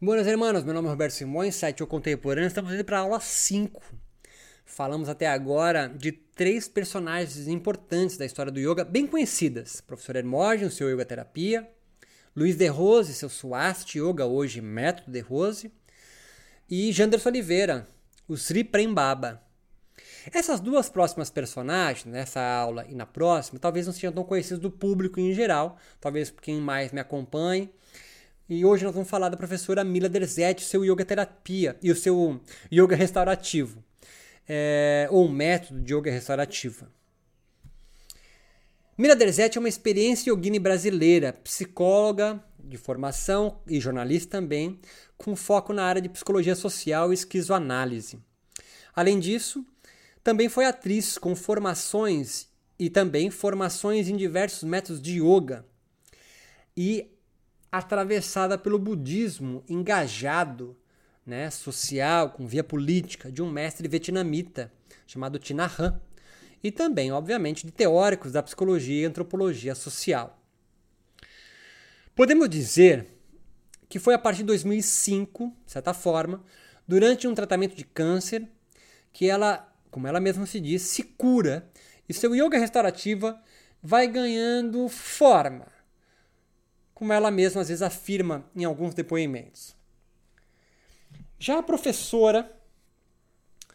Buenas hermanos, meu nome é Roberto Simões, site O Contemporâneo, estamos indo para a aula 5. Falamos até agora de três personagens importantes da história do yoga, bem conhecidas. Professor Hermógenes, seu Yoga Terapia, Luiz de Rose, seu Swasti Yoga, hoje Método de Rose, e Janderson Oliveira, o Sri Prem Baba. Essas duas próximas personagens, nessa aula e na próxima, talvez não sejam tão conhecidas do público em geral, talvez quem mais me acompanhe e hoje nós vamos falar da professora Mila Derzetti, seu yoga terapia e o seu yoga restaurativo, é, ou método de yoga restaurativa. Mila Derzetti é uma experiência yogini brasileira, psicóloga de formação e jornalista também, com foco na área de psicologia social e esquizoanálise. Além disso, também foi atriz com formações e também formações em diversos métodos de yoga e atravessada pelo budismo engajado, né, social, com via política, de um mestre vietnamita chamado Thich Nhat Hanh, e também, obviamente, de teóricos da psicologia e antropologia social. Podemos dizer que foi a partir de 2005, de certa forma, durante um tratamento de câncer, que ela, como ela mesma se diz, se cura e seu yoga restaurativa vai ganhando forma, como ela mesma às vezes afirma em alguns depoimentos. Já a professora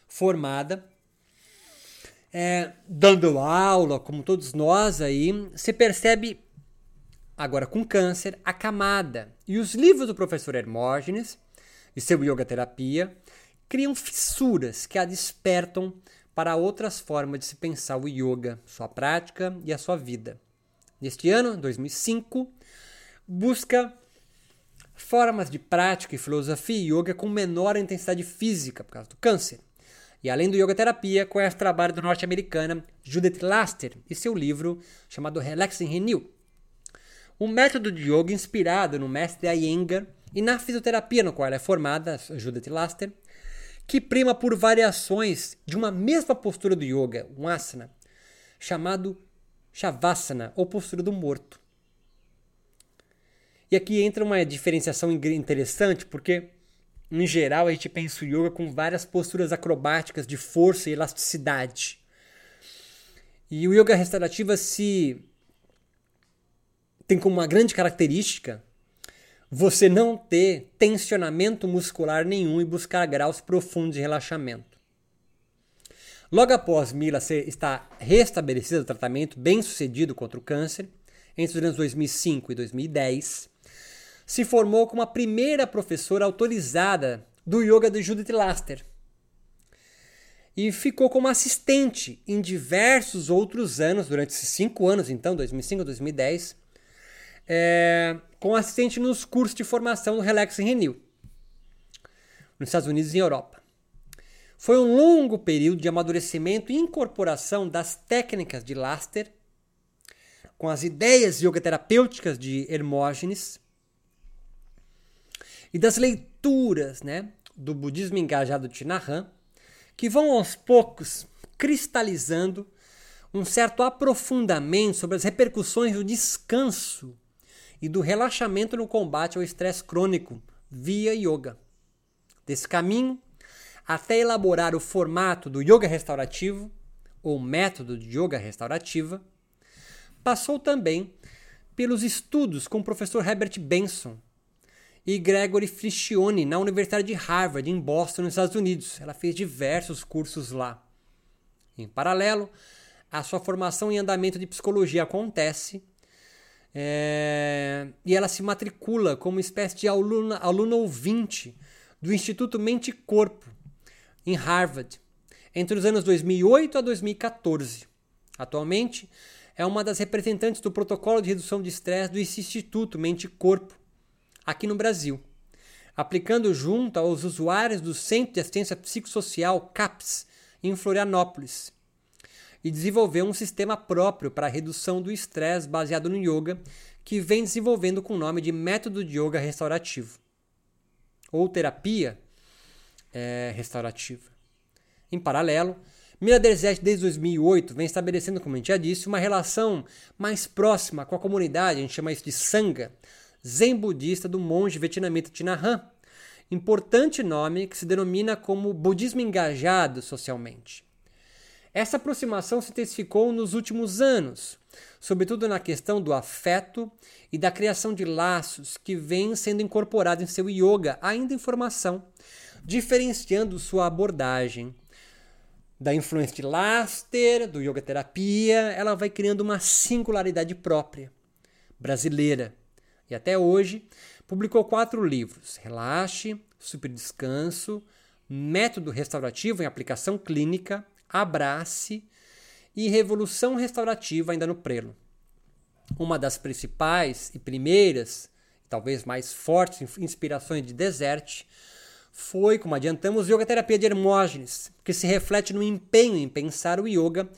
formada, é, dando aula, como todos nós aí, se percebe, agora com câncer, acamada. E os livros do professor Hermógenes e seu Yoga Terapia criam fissuras que a despertam para outras formas de se pensar o yoga, sua prática e a sua vida. Neste ano, 2005, busca formas de prática e filosofia e yoga com menor intensidade física por causa do câncer. E além do yoga terapia, conhece o trabalho da norte-americana Judith Laster e seu livro chamado Relax and Renew. Um método de yoga inspirado no mestre Iyengar e na fisioterapia no qual ela é formada, Judith Laster, que prima por variações de uma mesma postura do yoga, um asana, chamado Shavasana, ou postura do morto. E aqui entra uma diferenciação interessante, porque em geral a gente pensa o yoga com várias posturas acrobáticas de força e elasticidade. E o yoga restaurativa se tem como uma grande característica você não ter tensionamento muscular nenhum e buscar graus profundos de relaxamento. Logo após Mila estar restabelecida o tratamento bem sucedido contra o câncer, entre os anos 2005 e 2010, se formou como a primeira professora autorizada do yoga de Judith Laster. E ficou como assistente em diversos outros anos, durante esses cinco anos, então, 2005 a 2010, é, como assistente nos cursos de formação do Relax Renew, nos Estados Unidos e Europa. Foi um longo período de amadurecimento e incorporação das técnicas de Laster, com as ideias yoga terapêuticas de Hermógenes, e das leituras né, do budismo engajado de Tinahan, que vão aos poucos cristalizando um certo aprofundamento sobre as repercussões do descanso e do relaxamento no combate ao estresse crônico via yoga. Desse caminho, até elaborar o formato do yoga restaurativo, ou método de yoga restaurativa, passou também pelos estudos com o professor Herbert Benson, e Gregory Friccione na Universidade de Harvard, em Boston, nos Estados Unidos. Ela fez diversos cursos lá. Em paralelo, a sua formação em andamento de psicologia acontece é, e ela se matricula como espécie de aluna, aluna ouvinte do Instituto Mente e Corpo, em Harvard, entre os anos 2008 a 2014. Atualmente, é uma das representantes do protocolo de redução de estresse do Instituto Mente e Corpo, aqui no Brasil, aplicando junto aos usuários do Centro de Assistência Psicossocial CAPS em Florianópolis, e desenvolveu um sistema próprio para a redução do estresse baseado no yoga, que vem desenvolvendo com o nome de método de yoga restaurativo. Ou terapia é, restaurativa. Em paralelo, Mira Derzete, desde 2008, vem estabelecendo, como a gente já disse, uma relação mais próxima com a comunidade, a gente chama isso de Sangha, zen budista do monge vietnamita Hanh, importante nome que se denomina como budismo engajado socialmente. Essa aproximação se intensificou nos últimos anos, sobretudo na questão do afeto e da criação de laços que vêm sendo incorporados em seu yoga, ainda em formação, diferenciando sua abordagem. Da influência de Laster, do yoga terapia, ela vai criando uma singularidade própria, brasileira. Até hoje publicou quatro livros: Relaxe, Super Descanso, Método Restaurativo em Aplicação Clínica, Abrace e Revolução Restaurativa ainda no prelo. Uma das principais e primeiras, talvez mais fortes inspirações de Desert foi, como adiantamos, Yoga Terapia de Hermógenes, que se reflete no empenho em pensar o yoga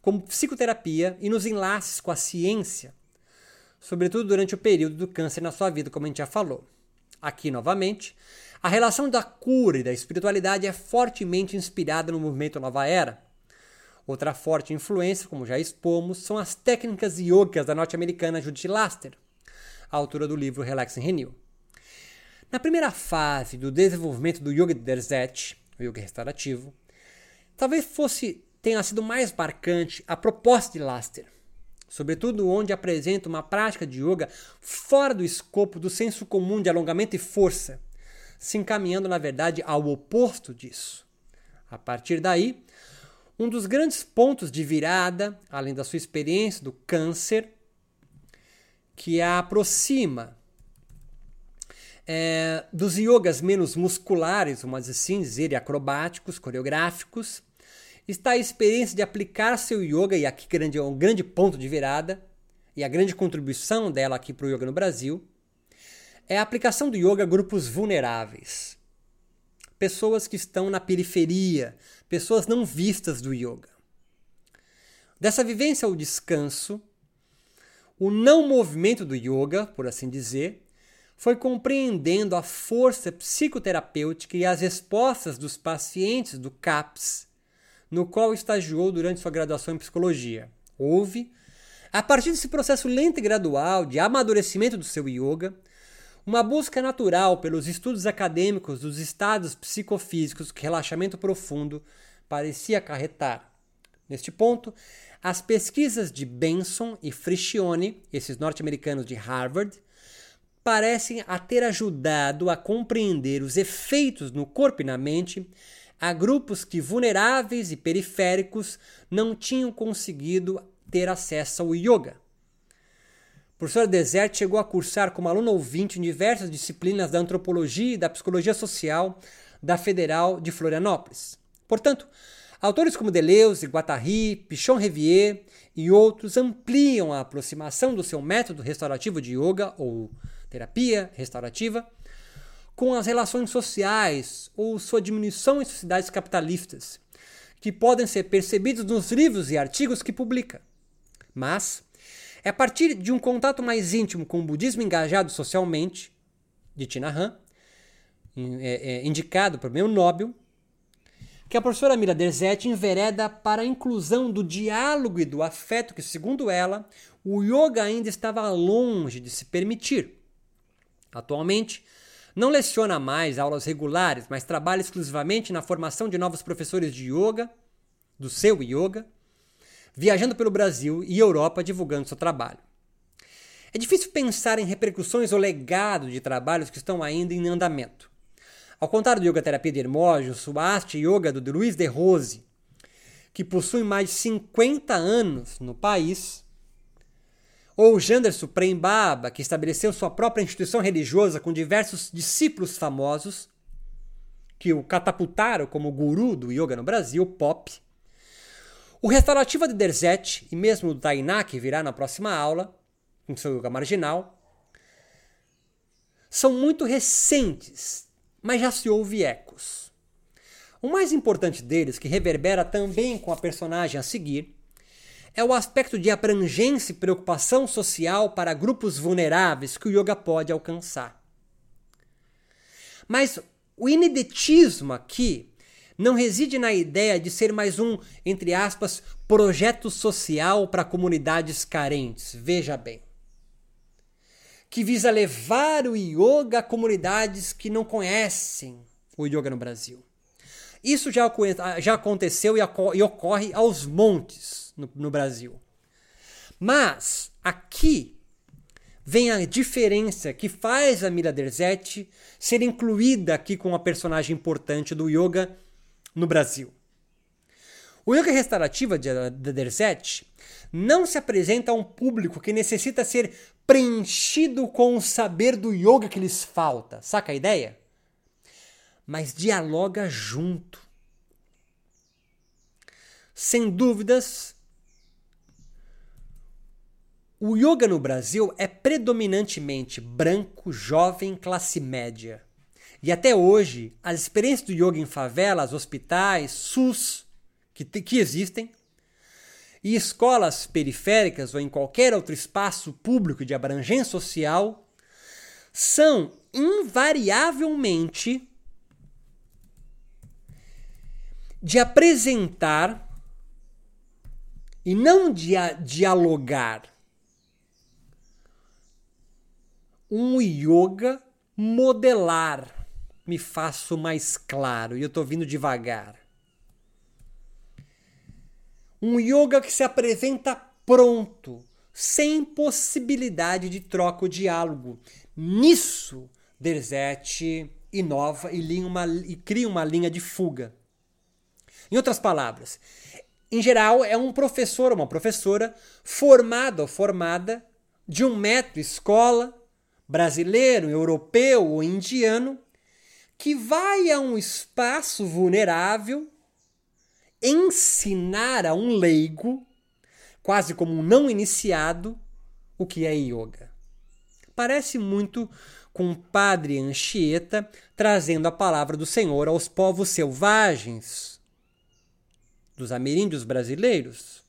como psicoterapia e nos enlaces com a ciência, sobretudo durante o período do câncer na sua vida, como a gente já falou. Aqui, novamente, a relação da cura e da espiritualidade é fortemente inspirada no movimento Nova Era. Outra forte influência, como já expomos, são as técnicas yogicas da norte-americana Judith Laster, autora do livro Relax and Renew. Na primeira fase do desenvolvimento do Yoga de Derzet, o yoga restaurativo, talvez fosse tenha sido mais marcante a proposta de Laster, sobretudo onde apresenta uma prática de yoga fora do escopo do senso comum de alongamento e força, se encaminhando, na verdade, ao oposto disso. A partir daí, um dos grandes pontos de virada, além da sua experiência do câncer, que a aproxima é, dos yogas menos musculares, vamos assim dizer, e acrobáticos, coreográficos, está a experiência de aplicar seu yoga, e aqui grande, é um grande ponto de virada, e a grande contribuição dela aqui para o yoga no Brasil, é a aplicação do yoga a grupos vulneráveis. Pessoas que estão na periferia, pessoas não vistas do yoga. Dessa vivência ao descanso, o não movimento do yoga, por assim dizer, foi compreendendo a força psicoterapêutica e as respostas dos pacientes do CAPS, no qual estagiou durante sua graduação em psicologia. Houve, a partir desse processo lento e gradual de amadurecimento do seu yoga, uma busca natural pelos estudos acadêmicos dos estados psicofísicos que relaxamento profundo parecia acarretar. Neste ponto, as pesquisas de Benson e Friccione, esses norte-americanos de Harvard, parecem a ter ajudado a compreender os efeitos no corpo e na mente a grupos que vulneráveis e periféricos não tinham conseguido ter acesso ao yoga professor Desert chegou a cursar como aluno ouvinte em diversas disciplinas da antropologia e da psicologia social da Federal de Florianópolis. Portanto, autores como Deleuze, Guattari, Pichon Rivier e outros ampliam a aproximação do seu método restaurativo de yoga ou terapia restaurativa com as relações sociais ou sua diminuição em sociedades capitalistas, que podem ser percebidos nos livros e artigos que publica. Mas, é a partir de um contato mais íntimo com o budismo engajado socialmente, de Tina Han, é, é, indicado por meu Nobel, que a professora Mira Derzete envereda para a inclusão do diálogo e do afeto que, segundo ela, o yoga ainda estava longe de se permitir. Atualmente, não leciona mais aulas regulares, mas trabalha exclusivamente na formação de novos professores de yoga, do seu yoga, viajando pelo Brasil e Europa divulgando seu trabalho. É difícil pensar em repercussões ou legado de trabalhos que estão ainda em andamento. Ao contrário do Yoga Terapia de Hermógenes, Swasti Yoga do Luiz de Rose, que possui mais de 50 anos no país, ou Janderson Prembaba, que estabeleceu sua própria instituição religiosa com diversos discípulos famosos, que o catapultaram como guru do yoga no Brasil, Pop, o restaurativo de Derzet e mesmo o Tainá, que virá na próxima aula, com seu yoga marginal, são muito recentes, mas já se ouve ecos. O mais importante deles, que reverbera também com a personagem a seguir, é o aspecto de abrangência e preocupação social para grupos vulneráveis que o yoga pode alcançar. Mas o ineditismo aqui não reside na ideia de ser mais um, entre aspas, projeto social para comunidades carentes. Veja bem. que visa levar o yoga a comunidades que não conhecem o yoga no Brasil. Isso já, já aconteceu e ocorre aos montes no, no Brasil. Mas aqui vem a diferença que faz a Mira Derzete ser incluída aqui como uma personagem importante do yoga no Brasil. O yoga restaurativa de Derzete não se apresenta a um público que necessita ser preenchido com o saber do yoga que lhes falta. Saca a ideia? Mas dialoga junto. Sem dúvidas, o yoga no Brasil é predominantemente branco, jovem, classe média. E até hoje, as experiências do yoga em favelas, hospitais, SUS, que, que existem, e escolas periféricas ou em qualquer outro espaço público de abrangência social, são invariavelmente de apresentar e não de dialogar um yoga modelar me faço mais claro e eu estou vindo devagar. Um yoga que se apresenta pronto, sem possibilidade de troca ou diálogo. Nisso, Derzete inova e, uma, e cria uma linha de fuga. Em outras palavras, em geral, é um professor ou uma professora formado ou formada de um método escola brasileiro, europeu ou indiano que vai a um espaço vulnerável ensinar a um leigo, quase como um não iniciado, o que é yoga. Parece muito com o padre Anchieta trazendo a palavra do Senhor aos povos selvagens dos ameríndios brasileiros.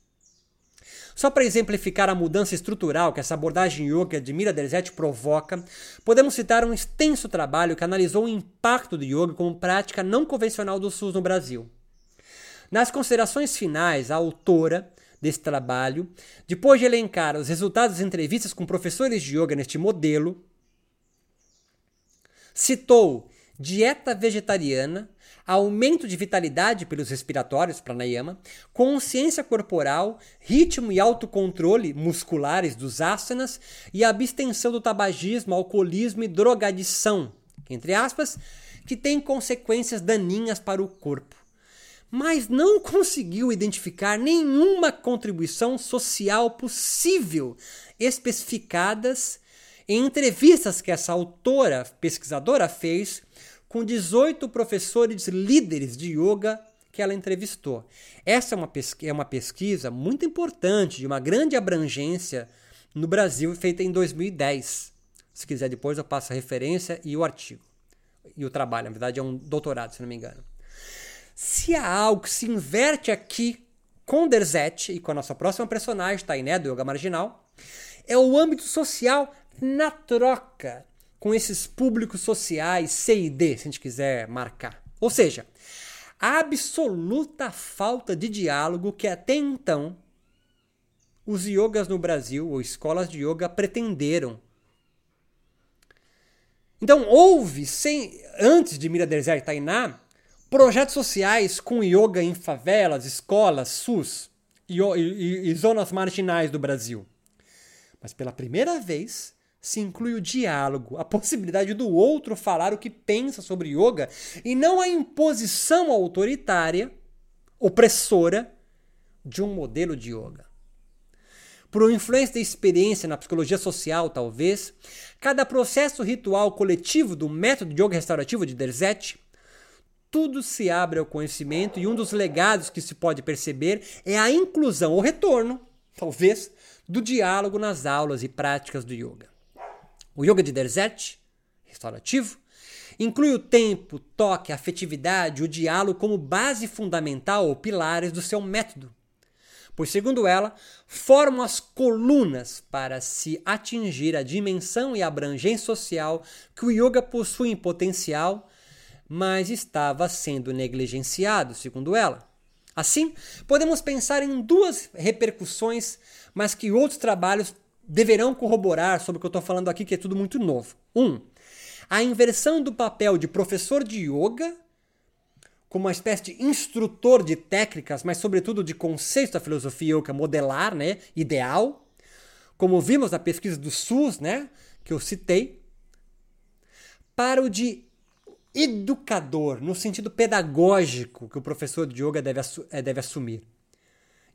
Só para exemplificar a mudança estrutural que essa abordagem yoga de Mira Derzete provoca, podemos citar um extenso trabalho que analisou o impacto do yoga como prática não convencional do SUS no Brasil. Nas considerações finais, a autora desse trabalho, depois de elencar os resultados das entrevistas com professores de yoga neste modelo, citou dieta vegetariana, aumento de vitalidade pelos respiratórios, pranayama, consciência corporal, ritmo e autocontrole musculares dos asanas e abstenção do tabagismo, alcoolismo e drogadição, entre aspas, que tem consequências daninhas para o corpo. Mas não conseguiu identificar nenhuma contribuição social possível especificadas em entrevistas que essa autora pesquisadora fez com 18 professores líderes de yoga que ela entrevistou. Essa é uma, pesquisa, é uma pesquisa muito importante, de uma grande abrangência no Brasil, feita em 2010. Se quiser, depois eu passo a referência e o artigo. E o trabalho, na verdade, é um doutorado, se não me engano. Se há algo que se inverte aqui com Derzete e com a nossa próxima personagem, Tainé, do Yoga Marginal, é o âmbito social na troca com esses públicos sociais C e D, se a gente quiser marcar. Ou seja, a absoluta falta de diálogo que até então os yogas no Brasil, ou escolas de yoga, pretenderam. Então, houve, sem, antes de Mira Derzé e Tainá, projetos sociais com yoga em favelas, escolas, SUS e, e, e zonas marginais do Brasil. Mas pela primeira vez, se inclui o diálogo, a possibilidade do outro falar o que pensa sobre yoga e não a imposição autoritária, opressora, de um modelo de yoga. Por influência da experiência na psicologia social, talvez, cada processo ritual coletivo do método de yoga restaurativo de Derzete, tudo se abre ao conhecimento e um dos legados que se pode perceber é a inclusão ou retorno, talvez, do diálogo nas aulas e práticas do yoga. O yoga de Derzet, restaurativo, inclui o tempo, toque, a afetividade, o diálogo como base fundamental ou pilares do seu método. Pois, segundo ela, formam as colunas para se atingir a dimensão e abrangência social que o yoga possui em potencial, mas estava sendo negligenciado, segundo ela. Assim, podemos pensar em duas repercussões, mas que outros trabalhos deverão corroborar sobre o que eu estou falando aqui, que é tudo muito novo. Um, a inversão do papel de professor de yoga como uma espécie de instrutor de técnicas, mas sobretudo de conceitos da filosofia yoga modelar, né, ideal, como vimos na pesquisa do SUS, né, que eu citei, para o de educador, no sentido pedagógico que o professor de yoga deve, eh, deve assumir.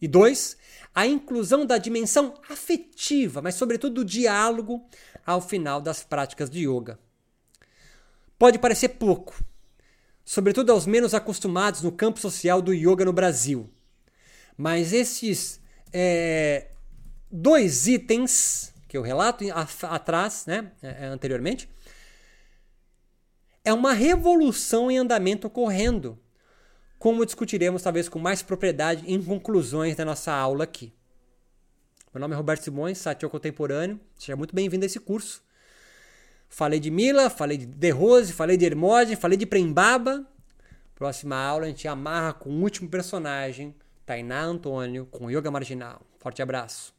E dois, a inclusão da dimensão afetiva, mas sobretudo do diálogo ao final das práticas de yoga. Pode parecer pouco, sobretudo aos menos acostumados no campo social do yoga no Brasil. Mas esses é, dois itens que eu relato atrás, né, é, anteriormente, é uma revolução em andamento ocorrendo como discutiremos talvez com mais propriedade em conclusões da nossa aula aqui. Meu nome é Roberto Simões, Satio Contemporâneo. Seja muito bem-vindo a esse curso. Falei de Mila, falei de De Rose, falei de Hermógenes, falei de Prembaba. Próxima aula a gente amarra com o último personagem, Tainá Antônio, com Yoga Marginal. Forte abraço.